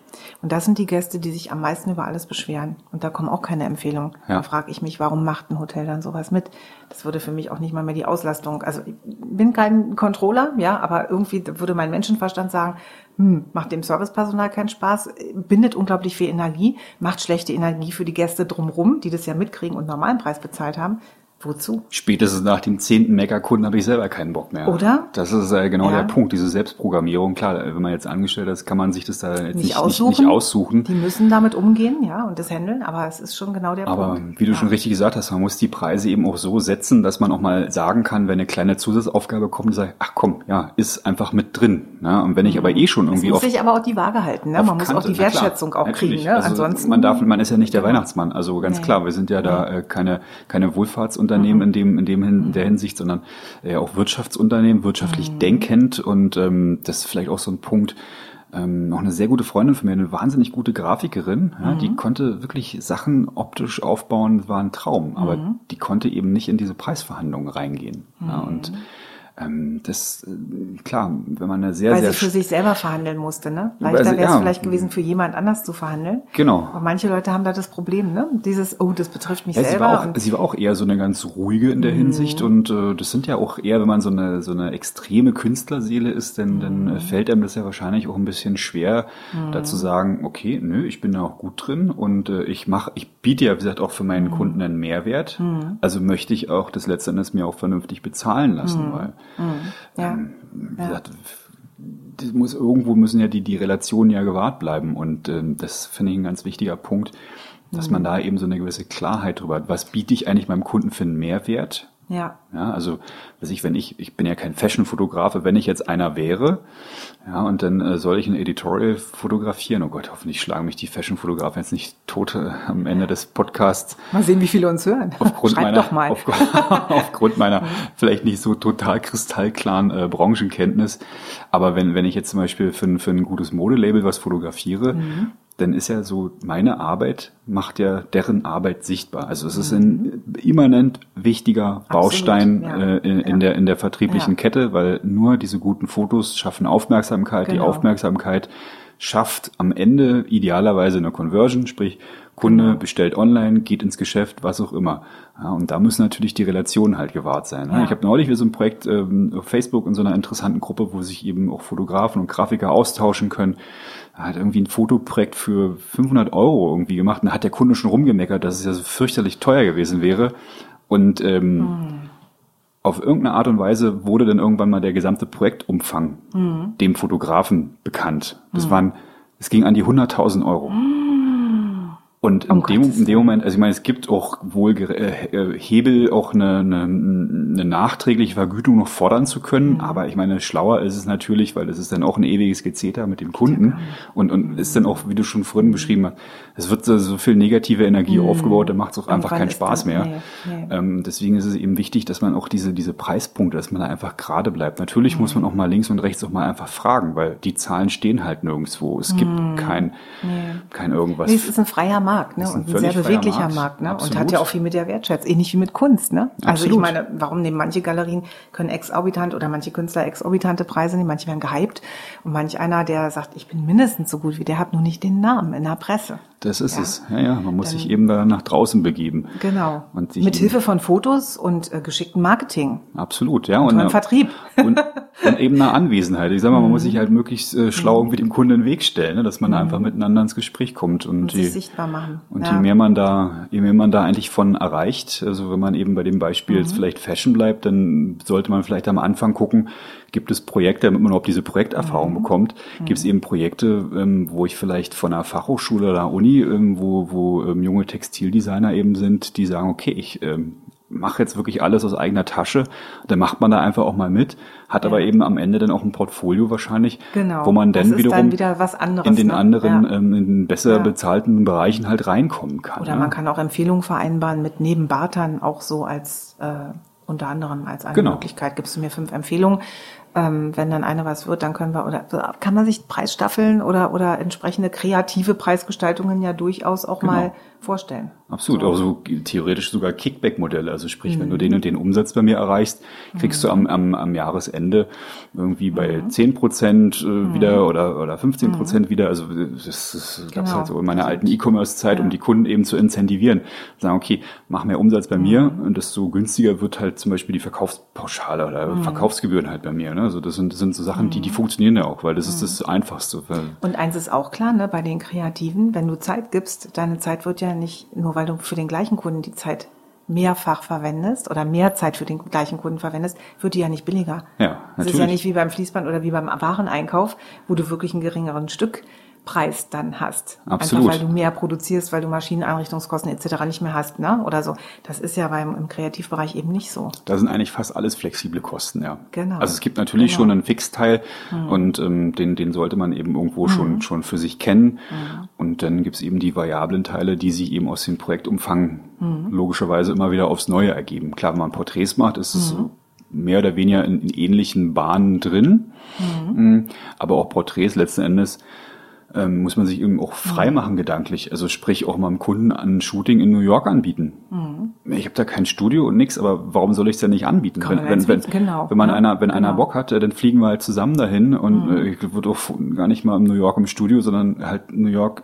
Und das sind die Gäste, die sich am meisten über alles beschweren. Und da kommen auch keine Empfehlungen. Ja. Da frage ich mich, warum macht ein Hotel dann sowas mit? Das würde für mich auch nicht mal mehr die Auslastung. Also ich bin kein Controller, ja, aber irgendwie würde mein Menschenverstand sagen, hm, macht dem Servicepersonal keinen Spaß, bindet unglaublich viel Energie, macht schlechte Energie für die Gäste drumrum, die das ja mitkriegen und normalen Preis bezahlt haben. Wozu? Spätestens nach dem zehnten Meckerkunden habe ich selber keinen Bock mehr. Oder? Das ist äh, genau ja. der Punkt, diese Selbstprogrammierung. Klar, wenn man jetzt angestellt ist, kann man sich das da nicht, nicht, aussuchen. Nicht, nicht, aussuchen. Die müssen damit umgehen, ja, und das handeln, aber es ist schon genau der aber Punkt. Aber wie du ja. schon richtig gesagt hast, man muss die Preise eben auch so setzen, dass man auch mal sagen kann, wenn eine kleine Zusatzaufgabe kommt, sagt, ach komm, ja, ist einfach mit drin. Ne? Und wenn ich aber eh schon irgendwie es muss sich aber auch die Waage halten, ne? Man muss Kante, auch die Wertschätzung klar, auch kriegen, ne? Also Ansonsten man darf, man ist ja nicht der. Weihnachtsmann. Also ganz nee. klar, wir sind ja da äh, keine keine Wohlfahrtsunternehmen mhm. in dem in dem in der Hinsicht, sondern äh, auch Wirtschaftsunternehmen, wirtschaftlich mhm. denkend und ähm, das ist vielleicht auch so ein Punkt, ähm, noch eine sehr gute Freundin von mir, eine wahnsinnig gute Grafikerin, ja, mhm. die konnte wirklich Sachen optisch aufbauen, war ein Traum, aber mhm. die konnte eben nicht in diese Preisverhandlungen reingehen. Ja, und mhm das, äh, klar, wenn man eine sehr, Weil sehr... sie für sich selber verhandeln musste, ne? Leichter wäre es ja, vielleicht gewesen, für jemand anders zu verhandeln. Genau. Aber manche Leute haben da das Problem, ne? Dieses, oh, das betrifft mich ja, selber. Sie war, auch, sie war auch eher so eine ganz ruhige in der mhm. Hinsicht und äh, das sind ja auch eher, wenn man so eine, so eine extreme Künstlerseele ist, denn, mhm. dann äh, fällt einem das ja wahrscheinlich auch ein bisschen schwer, mhm. da zu sagen, okay, nö, ich bin da auch gut drin und äh, ich mache, ich biete ja, wie gesagt, auch für meinen mhm. Kunden einen Mehrwert. Mhm. Also möchte ich auch das letztendlich mir auch vernünftig bezahlen lassen, weil ja. Ähm, wie gesagt, das muss, irgendwo müssen ja die, die Relationen ja gewahrt bleiben. Und ähm, das finde ich ein ganz wichtiger Punkt, dass mhm. man da eben so eine gewisse Klarheit drüber hat. Was biete ich eigentlich meinem Kunden für einen Mehrwert? Ja. Ja, also, weiß ich, wenn ich, ich bin ja kein Fashion-Fotografe, wenn ich jetzt einer wäre, ja, und dann äh, soll ich ein Editorial fotografieren. Oh Gott, hoffentlich schlagen mich die Fashion-Fotografen jetzt nicht tot äh, am Ende des Podcasts. Mal sehen, wie viele uns hören. Aufgrund Schreibt meiner, doch mal. Auf, (laughs) aufgrund meiner vielleicht nicht so total kristallklaren äh, Branchenkenntnis. Aber wenn, wenn ich jetzt zum Beispiel für, für ein gutes Modelabel was fotografiere, mhm dann ist ja so, meine Arbeit macht ja deren Arbeit sichtbar. Also es ist ein immanent wichtiger Baustein ja. äh, in, in, der, in der vertrieblichen ja. Kette, weil nur diese guten Fotos schaffen Aufmerksamkeit. Genau. Die Aufmerksamkeit schafft am Ende idealerweise eine Conversion, sprich Kunde genau. bestellt online, geht ins Geschäft, was auch immer. Ja, und da müssen natürlich die Relationen halt gewahrt sein. Ne? Ja. Ich habe neulich wieder so ein Projekt ähm, auf Facebook in so einer interessanten Gruppe, wo sich eben auch Fotografen und Grafiker austauschen können hat irgendwie ein Fotoprojekt für 500 Euro irgendwie gemacht und da hat der Kunde schon rumgemeckert, dass es ja so fürchterlich teuer gewesen wäre. Und ähm, mhm. auf irgendeine Art und Weise wurde dann irgendwann mal der gesamte Projektumfang mhm. dem Fotografen bekannt. Das mhm. waren, es ging an die 100.000 Euro. Mhm. Und in, dem, in dem Moment, also ich meine, es gibt auch wohl äh, äh, Hebel, auch eine, eine, eine nachträgliche Vergütung noch fordern zu können. Mhm. Aber ich meine, schlauer ist es natürlich, weil das ist dann auch ein ewiges Gezeter mit dem Kunden. Und, und ist dann auch, wie du schon vorhin beschrieben hast, es wird so, so viel negative Energie mhm. aufgebaut, da macht es auch einfach keinen Spaß mehr. Nee, nee. Ähm, deswegen ist es eben wichtig, dass man auch diese, diese Preispunkte, dass man da einfach gerade bleibt. Natürlich mhm. muss man auch mal links und rechts auch mal einfach fragen, weil die Zahlen stehen halt nirgendwo. Es gibt mhm. kein, nee. kein irgendwas. Nee, es ist ein freier Markt, ne? Und ein, ein sehr beweglicher Markt, Markt ne? Und hat ja auch viel mit der Wertschätzung, ähnlich wie mit Kunst, ne? Also Absolut. ich meine, warum nehmen manche Galerien können exorbitant oder manche Künstler exorbitante Preise nehmen, manche werden gehypt und manch einer, der sagt, ich bin mindestens so gut wie der, hat nur nicht den Namen in der Presse. Das ist ja. es. Ja, ja, man muss Dann, sich eben da nach draußen begeben. Genau. Und Mit Hilfe von Fotos und äh, geschicktem Marketing. Absolut, ja. Und, und Vertrieb. Und, und eben eine Anwesenheit. Ich sag mal, man muss sich halt möglichst äh, schlau mhm. mit dem Kunden in den Weg stellen, ne, dass man mhm. einfach miteinander ins Gespräch kommt. Und, und je, sichtbar machen. Und ja. je mehr man da, je mehr man da eigentlich von erreicht, also wenn man eben bei dem Beispiel mhm. jetzt vielleicht Fashion bleibt, dann sollte man vielleicht am Anfang gucken, gibt es Projekte, damit man überhaupt diese Projekterfahrung mhm. bekommt, gibt es mhm. eben Projekte, ähm, wo ich vielleicht von einer Fachhochschule oder Uni ähm, wo, wo ähm, junge Textildesigner eben sind, die sagen, okay, ich ähm, mache jetzt wirklich alles aus eigener Tasche. Dann macht man da einfach auch mal mit, hat Ja. aber eben am Ende dann auch ein Portfolio wahrscheinlich, Genau. wo man dann wiederum dann wieder was anderes, in den ne? anderen, Ja. ähm, in den besser Ja. bezahlten Bereichen halt reinkommen kann. Oder ne? man kann auch Empfehlungen vereinbaren mit neben Bartern auch so als äh, unter anderem als eine Genau. Möglichkeit. Gibst du mir fünf Empfehlungen? Ähm, wenn dann eine was wird, dann können wir oder kann man sich Preisstaffeln oder oder entsprechende kreative Preisgestaltungen ja durchaus auch Genau. mal vorstellen. Absolut, So. auch so theoretisch sogar Kickback-Modelle. Also sprich, wenn Mhm. du den und den Umsatz bei mir erreichst, kriegst du am, am, am Jahresende irgendwie bei Mhm. 10 Prozent äh, wieder oder, oder 15 Prozent wieder. Also das, das gab's Genau. halt so in meiner alten E-Commerce-Zeit, um die Kunden eben zu incentivieren. Sagen, okay, mach mehr Umsatz bei mir Mhm. und desto günstiger wird halt zum Beispiel die Verkaufspauschale oder Mhm. Verkaufsgebühren halt bei mir. Ne? Also das sind, das sind so Sachen, die, die funktionieren ja auch, weil das ist das Einfachste. Und eins ist auch klar, ne, bei den Kreativen, wenn du Zeit gibst, deine Zeit wird ja nicht, nur weil du für den gleichen Kunden die Zeit mehrfach verwendest oder mehr Zeit für den gleichen Kunden verwendest, wird die ja nicht billiger. Ja, Das ist natürlich. ja nicht wie beim Fließband oder wie beim Wareneinkauf, wo du wirklich einen geringeren Stückpreis dann hast. Absolut. Einfach weil du mehr produzierst, weil du Maschineneinrichtungskosten etc. nicht mehr hast, ne? Oder so. Das ist ja beim im Kreativbereich eben nicht so. Da sind eigentlich fast alles flexible Kosten, ja. Genau. Also es gibt natürlich Genau. Mhm. schon einen Fixteil und ähm, den, den sollte man eben irgendwo schon, schon für sich kennen. Mhm. Und dann gibt's eben die variablen Teile, die sich eben aus dem Projektumfang Mhm. logischerweise immer wieder aufs Neue ergeben. Klar, wenn man Porträts macht, ist es Mhm. so mehr oder weniger in, in ähnlichen Bahnen drin. Mhm. Aber auch Porträts letzten Endes ähm, muss man sich eben auch Mhm. frei machen gedanklich. Also sprich auch mal einem Kunden ein Shooting in New York anbieten. Mhm. Ich habe da kein Studio und nix, aber warum soll ich es denn nicht anbieten? Wenn, wenn, jetzt- genau, wenn man ja, einer, wenn einer genau. Mhm. Bock hat, äh, dann fliegen wir halt zusammen dahin und äh, ich würde auch gar nicht mal in New York im Studio, sondern halt New York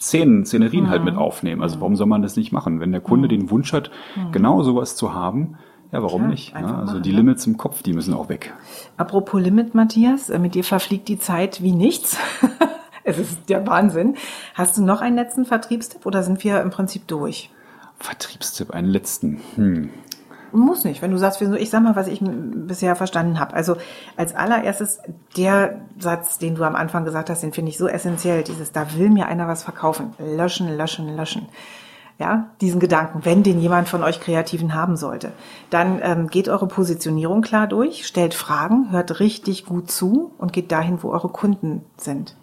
Szenen, Szenerien halt Mhm. mit aufnehmen. Also warum soll man das nicht machen? Wenn der Kunde den Wunsch hat, genau sowas zu haben, ja, warum Klar, nicht? Ja, einfach also machen, die ne? Limits im Kopf, die müssen auch weg. Apropos Limit, Matthias, äh, mit dir verfliegt die Zeit wie nichts. (laughs) es ist der Wahnsinn. Hast du noch einen letzten Vertriebstipp oder sind wir im Prinzip durch? Vertriebstipp, einen letzten. Hm. Muss nicht. Wenn du sagst, ich sag mal, was ich bisher verstanden habe. Also als allererstes der Satz, den du am Anfang gesagt hast, den finde ich so essentiell. Dieses, da will mir einer was verkaufen. Löschen, löschen, löschen. Ja, diesen Gedanken, wenn den jemand von euch Kreativen haben sollte. Dann ähm, geht eure Positionierung klar durch, stellt Fragen, hört richtig gut zu und geht dahin, wo eure Kunden sind.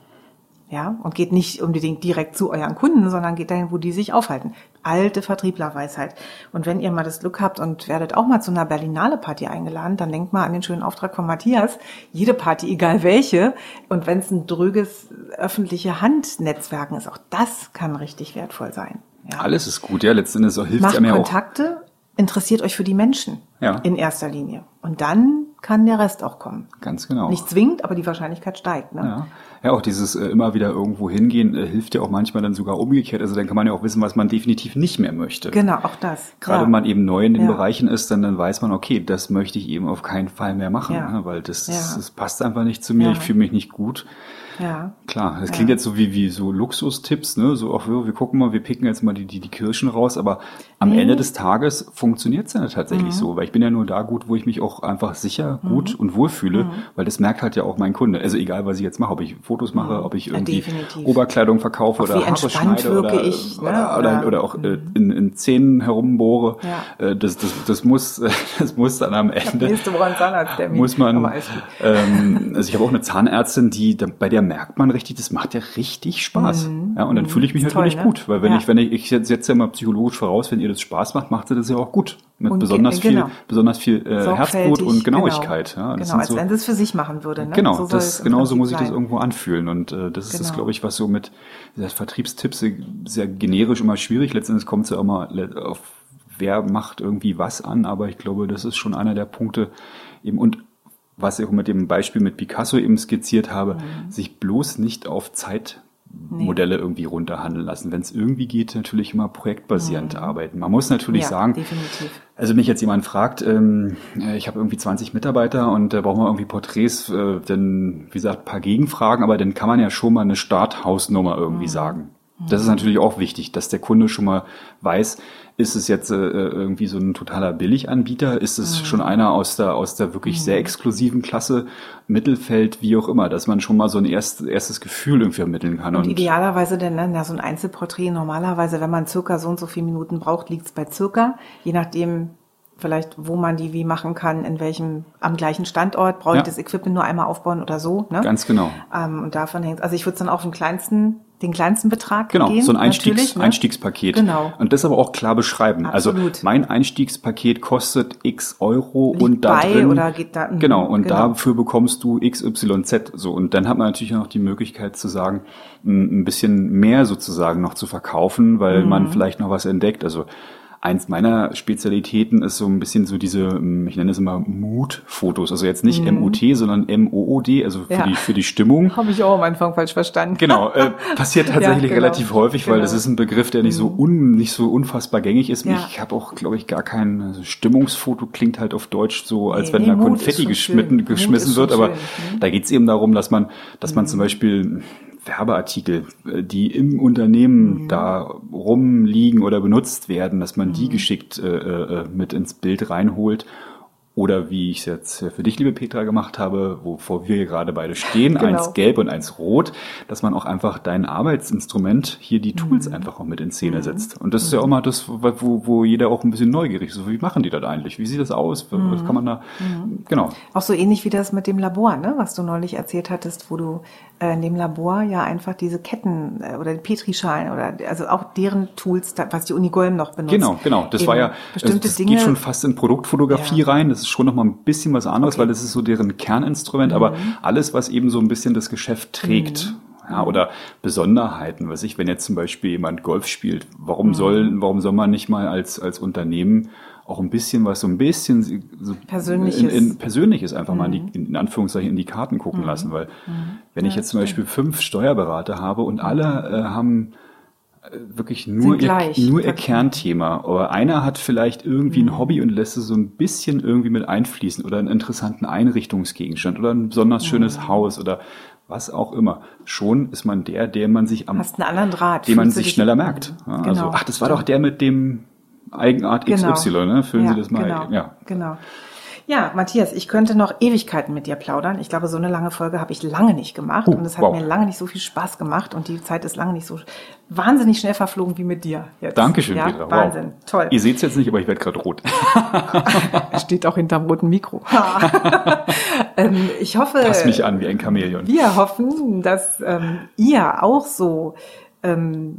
Ja, und geht nicht unbedingt direkt zu euren Kunden, sondern geht dahin, wo die sich aufhalten. Alte Vertrieblerweisheit. Und wenn ihr mal das Glück habt und werdet auch mal zu einer Berlinale Party eingeladen, dann denkt mal an den schönen Auftrag von Matthias. Jede Party, egal welche. Und wenn es ein dröges öffentliche Handnetzwerken ist, auch das kann richtig wertvoll sein. Ja. Alles ist gut, ja. Letzten Endes hilft es ja auch. Kontakte, interessiert euch für die Menschen. Ja. In erster Linie. Und dann kann der Rest auch kommen. Ganz genau. Nicht zwingend, aber die Wahrscheinlichkeit steigt. Ne? Ja. Ja, auch dieses äh, immer wieder irgendwo hingehen äh, hilft ja auch manchmal dann sogar umgekehrt. Also dann kann man ja auch wissen, was man definitiv nicht mehr möchte. Genau, auch das. Gerade ja. wenn man eben neu in den Ja. Bereichen ist, dann, dann weiß man, okay, das möchte ich eben auf keinen Fall mehr machen, Ja. ne, weil das, das, das passt einfach nicht zu mir, ich fühle mich nicht gut. Ja. Klar, das klingt jetzt so wie, wie so Luxustipps, ne? So auch wir, wir gucken mal, wir picken jetzt mal die, die, die Kirschen raus, aber am Nee. Ende des Tages funktioniert's ja tatsächlich Mhm. so, weil ich bin ja nur da gut, wo ich mich auch einfach sicher, gut und wohl fühle, Mhm. weil das merkt halt ja auch mein Kunde. Also egal, was ich jetzt mache, ob ich Fotos mache, ob ich Ja, irgendwie definitiv. Oberkleidung verkaufe Auch oder Haare schneide oder, ich, ne? oder, oder, Oder- Mhm. auch äh, in, in Zähnen herumbohre. Ja. Äh, das, das, das muss, (laughs) das muss dann am Ende Nächste Woche ein Zahnarzttermin. muss man, ähm, also ich habe auch eine Zahnärztin, die, bei der merkt man richtig, das macht ja richtig Spaß. Ja, und dann fühle ich mich Mhm. Ist natürlich toll, ne? gut, weil wenn Ja. ich, wenn ich, ich setze ja mal psychologisch voraus, wenn ihr das Spaß macht, macht ihr das ja auch gut. Mit Und ge- besonders viel, genau. besonders viel äh, Herzblut und Genauigkeit. Genau, Ja, das genau als so, wenn sie es für sich machen würde. Ne? Genau, So das, genauso muss ich das irgendwo anfühlen. Und äh, das ist das, Genau. glaube ich, was so mit Vertriebstipps sehr, generisch immer schwierig. Letztendlich kommt es ja immer auf wer macht irgendwie was an, aber ich glaube, das ist schon einer der Punkte eben und was ich auch mit dem Beispiel mit Picasso eben skizziert habe, Mhm. sich bloß nicht auf Zeitmodelle irgendwie runterhandeln lassen. Wenn es irgendwie geht, natürlich immer projektbasierend arbeiten. Man muss natürlich Mhm. ja, sagen, definitiv. also mich jetzt jemand fragt, ähm, äh, ich habe irgendwie 20 Mitarbeiter und da äh, brauchen wir irgendwie Porträts, äh, dann, wie gesagt, ein paar Gegenfragen, aber dann kann man ja schon mal eine Starthausnummer irgendwie sagen. Das ist natürlich auch wichtig, dass der Kunde schon mal weiß, Ist es jetzt äh, irgendwie so ein totaler Billiganbieter? Ist es schon einer aus der, aus der wirklich sehr exklusiven Klasse, Mittelfeld, wie auch immer, dass man schon mal so ein erst, erstes Gefühl irgendwie ermitteln kann. Und idealerweise denn, ne, ja, so ein Einzelporträt, normalerweise, wenn man circa so und so viele Minuten braucht, liegt es bei circa, je nachdem, vielleicht, wo man die wie machen kann, in welchem, am gleichen Standort, brauche ich Ja. das Equipment nur einmal aufbauen oder so. Ne? Ganz genau. Ähm, und davon hängt, also ich würde dann auf den kleinsten, den kleinsten Betrag Genau, gehen. so ein Einstiegs, ne? Einstiegspaket. Genau. Und das aber auch klar beschreiben. Absolut. Also mein Einstiegspaket kostet x Euro Liegt und da drin. oder geht da- mhm, genau, und genau. dafür bekommst du XYZ. So, und dann hat man natürlich noch die Möglichkeit zu sagen, ein bisschen mehr sozusagen noch zu verkaufen, weil Mhm. man vielleicht noch was entdeckt. Also Eins meiner Spezialitäten ist so ein bisschen so diese, m, ich nenne es immer Mood-Fotos. Also jetzt nicht MOT, sondern M-O-O-D, also für, Mhm. Ja. die, für die Stimmung. Habe ich auch am Anfang falsch verstanden. Genau, äh, passiert (laughs) tatsächlich genau. relativ häufig, weil Genau. das ist ein Begriff, der nicht so un, nicht so unfassbar gängig ist. Ja. Ich habe auch, glaube ich, gar kein also Stimmungsfoto klingt halt auf Deutsch so, als Nee, wenn nee, da Mut Konfetti schön. Mut geschmissen wird. schon Aber Mhm. da geht es eben darum, dass man, dass man zum Beispiel Werbeartikel, äh, die im Unternehmen Mhm. da rumliegen oder benutzt werden, dass man die geschickt äh, äh, mit ins Bild reinholt. Oder wie ich es jetzt für dich, liebe Petra, gemacht habe, wovor wir gerade beide stehen, (laughs) Genau. eins gelb und eins rot, dass man auch einfach dein Arbeitsinstrument, hier die Mhm. Tools einfach auch mit in Szene setzt. Und das ist ja auch mal das, wo, wo jeder auch ein bisschen neugierig ist. Wie machen die das eigentlich? Wie sieht das aus? Was Mhm. kann man da, genau. Auch so ähnlich wie das mit dem Labor, ne? was du neulich erzählt hattest, wo du äh, in dem Labor ja einfach diese Ketten äh, oder die Petrischalen oder also auch deren Tools, was die Uni Golm noch benutzt. Genau, genau. Das Eben war ja, also bestimmte das Dinge. geht schon fast in Produktfotografie Ja. rein. Das ist schon noch mal ein bisschen was anderes, Okay. Mhm. weil das ist so deren Kerninstrument. Aber alles, was eben so ein bisschen das Geschäft trägt. Ja, oder Besonderheiten, was ich, wenn jetzt zum Beispiel jemand Golf spielt, warum Mhm. soll, warum soll man nicht mal als, als Unternehmen auch ein bisschen was, so ein bisschen so Persönliches. Mhm. In, in, Persönliches einfach mal in, die, in Anführungszeichen in die Karten gucken lassen, weil wenn ich jetzt zum Beispiel fünf Steuerberater habe und alle äh, haben wirklich nur, ihr, nur ihr. Kernthema. Aber einer hat vielleicht irgendwie Mhm. ein Hobby und lässt es so ein bisschen irgendwie mit einfließen oder einen interessanten Einrichtungsgegenstand oder ein besonders Mhm. schönes Haus oder was auch immer. Schon ist man der, der man sich am, Hast einen anderen Draht. den man sich schneller merkt. Ja, Genau. Also, ach, das war doch der mit dem Eigenart Genau. XY, ne? Füllen ja, Sie das mal. Genau, Ja. genau. Ja, Matthias, ich könnte noch Ewigkeiten mit dir plaudern. Ich glaube, so eine lange Folge habe ich lange nicht gemacht Uh, und es hat wow. mir lange nicht so viel Spaß gemacht und die Zeit ist lange nicht so wahnsinnig schnell verflogen wie mit dir jetzt. Dankeschön, ja, Petra. Wahnsinn, Wow. toll. Ihr seht es jetzt nicht, aber ich werde gerade rot. (laughs) Steht auch hinterm roten Mikro. (laughs) ähm, ich hoffe, Pass mich an wie ein Chamäleon. wir hoffen, dass ähm, ihr auch so ähm,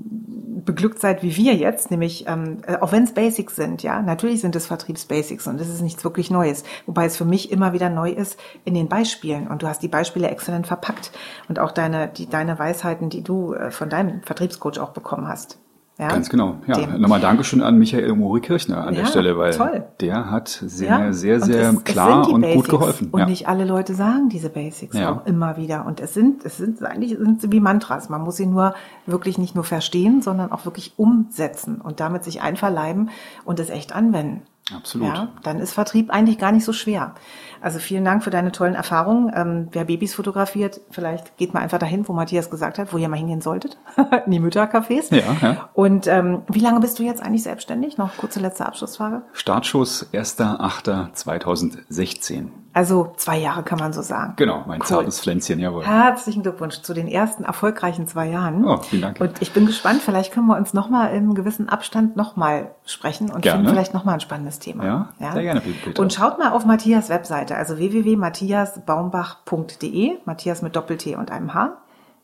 beglückt seid wie wir jetzt, nämlich ähm, äh, auch wenn es Basics sind, ja, natürlich sind es Vertriebsbasics und es ist nichts wirklich Neues, wobei es für mich immer wieder neu ist in den Beispielen. Und du hast die Beispiele exzellent verpackt und auch deine die deine Weisheiten, die du äh, von deinem Vertriebscoach auch bekommen hast. Ja? Ganz genau. Ja, Dem- nochmal Dankeschön an Michael Mori Kirchner an Ja, der Stelle, weil toll. der hat sehr, Ja, sehr, und sehr es- es klar die und Basics. gut geholfen. Und nicht alle Leute sagen diese Basics auch immer wieder. Und es sind, es sind eigentlich sind sie wie Mantras. Man muss sie nur wirklich nicht nur verstehen, sondern auch wirklich umsetzen und damit sich einverleiben und es echt anwenden. Absolut. Ja, dann ist Vertrieb eigentlich gar nicht so schwer. Also vielen Dank für deine tollen Erfahrungen. Ähm, wer Babys fotografiert, vielleicht geht mal einfach dahin, wo Matthias gesagt hat, wo ihr mal hingehen solltet, (laughs) in die Müttercafés. Ja, ja. Und ähm, wie lange bist du jetzt eigentlich selbstständig? Noch kurze letzte Abschlussfrage. Startschuss 1.8.2016. Also zwei Jahre kann man so sagen. Genau, mein Cool. zartes Pflänzchen, jawohl. Herzlichen Glückwunsch zu den ersten erfolgreichen zwei Jahren. Oh, vielen Dank. Und ich bin gespannt, vielleicht können wir uns nochmal im gewissen Abstand nochmal sprechen und Gerne. finden vielleicht nochmal ein spannendes Thema. Ja, sehr gerne, Peter. Und schaut mal auf Matthias Webseite, also www.matthiasbaumbach.de, Matthias mit Doppel-T und einem H.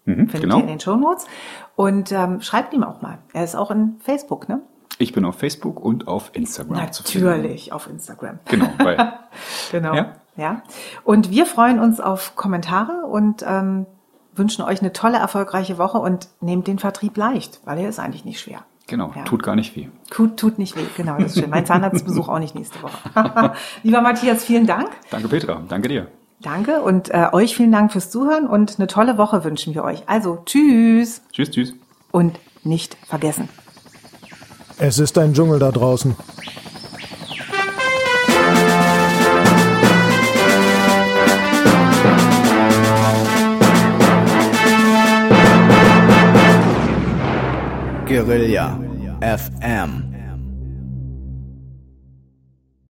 Mhm, Findet genau. ihr in den Shownotes. Und ähm, schreibt ihm auch mal. Er ist auch in Facebook, ne? Ich bin auf Facebook und auf Instagram. Natürlich, auf Instagram. Genau, weil (laughs) Genau. Ja. Ja. Und wir freuen uns auf Kommentare und ähm, wünschen euch eine tolle, erfolgreiche Woche und nehmt den Vertrieb leicht, weil er ist eigentlich nicht schwer. genau, Ja. tut gar nicht weh. Tut, tut nicht weh, genau, das ist schön. Mein Zahnarztbesuch auch nicht nächste Woche. (laughs) Lieber Matthias, vielen Dank. Danke Petra, danke dir. Danke und äh, euch vielen Dank fürs Zuhören und eine tolle Woche wünschen wir euch. Also tschüss Tschüss, tschüss. und nicht vergessen. Es ist ein Dschungel da draußen. Guerilla FM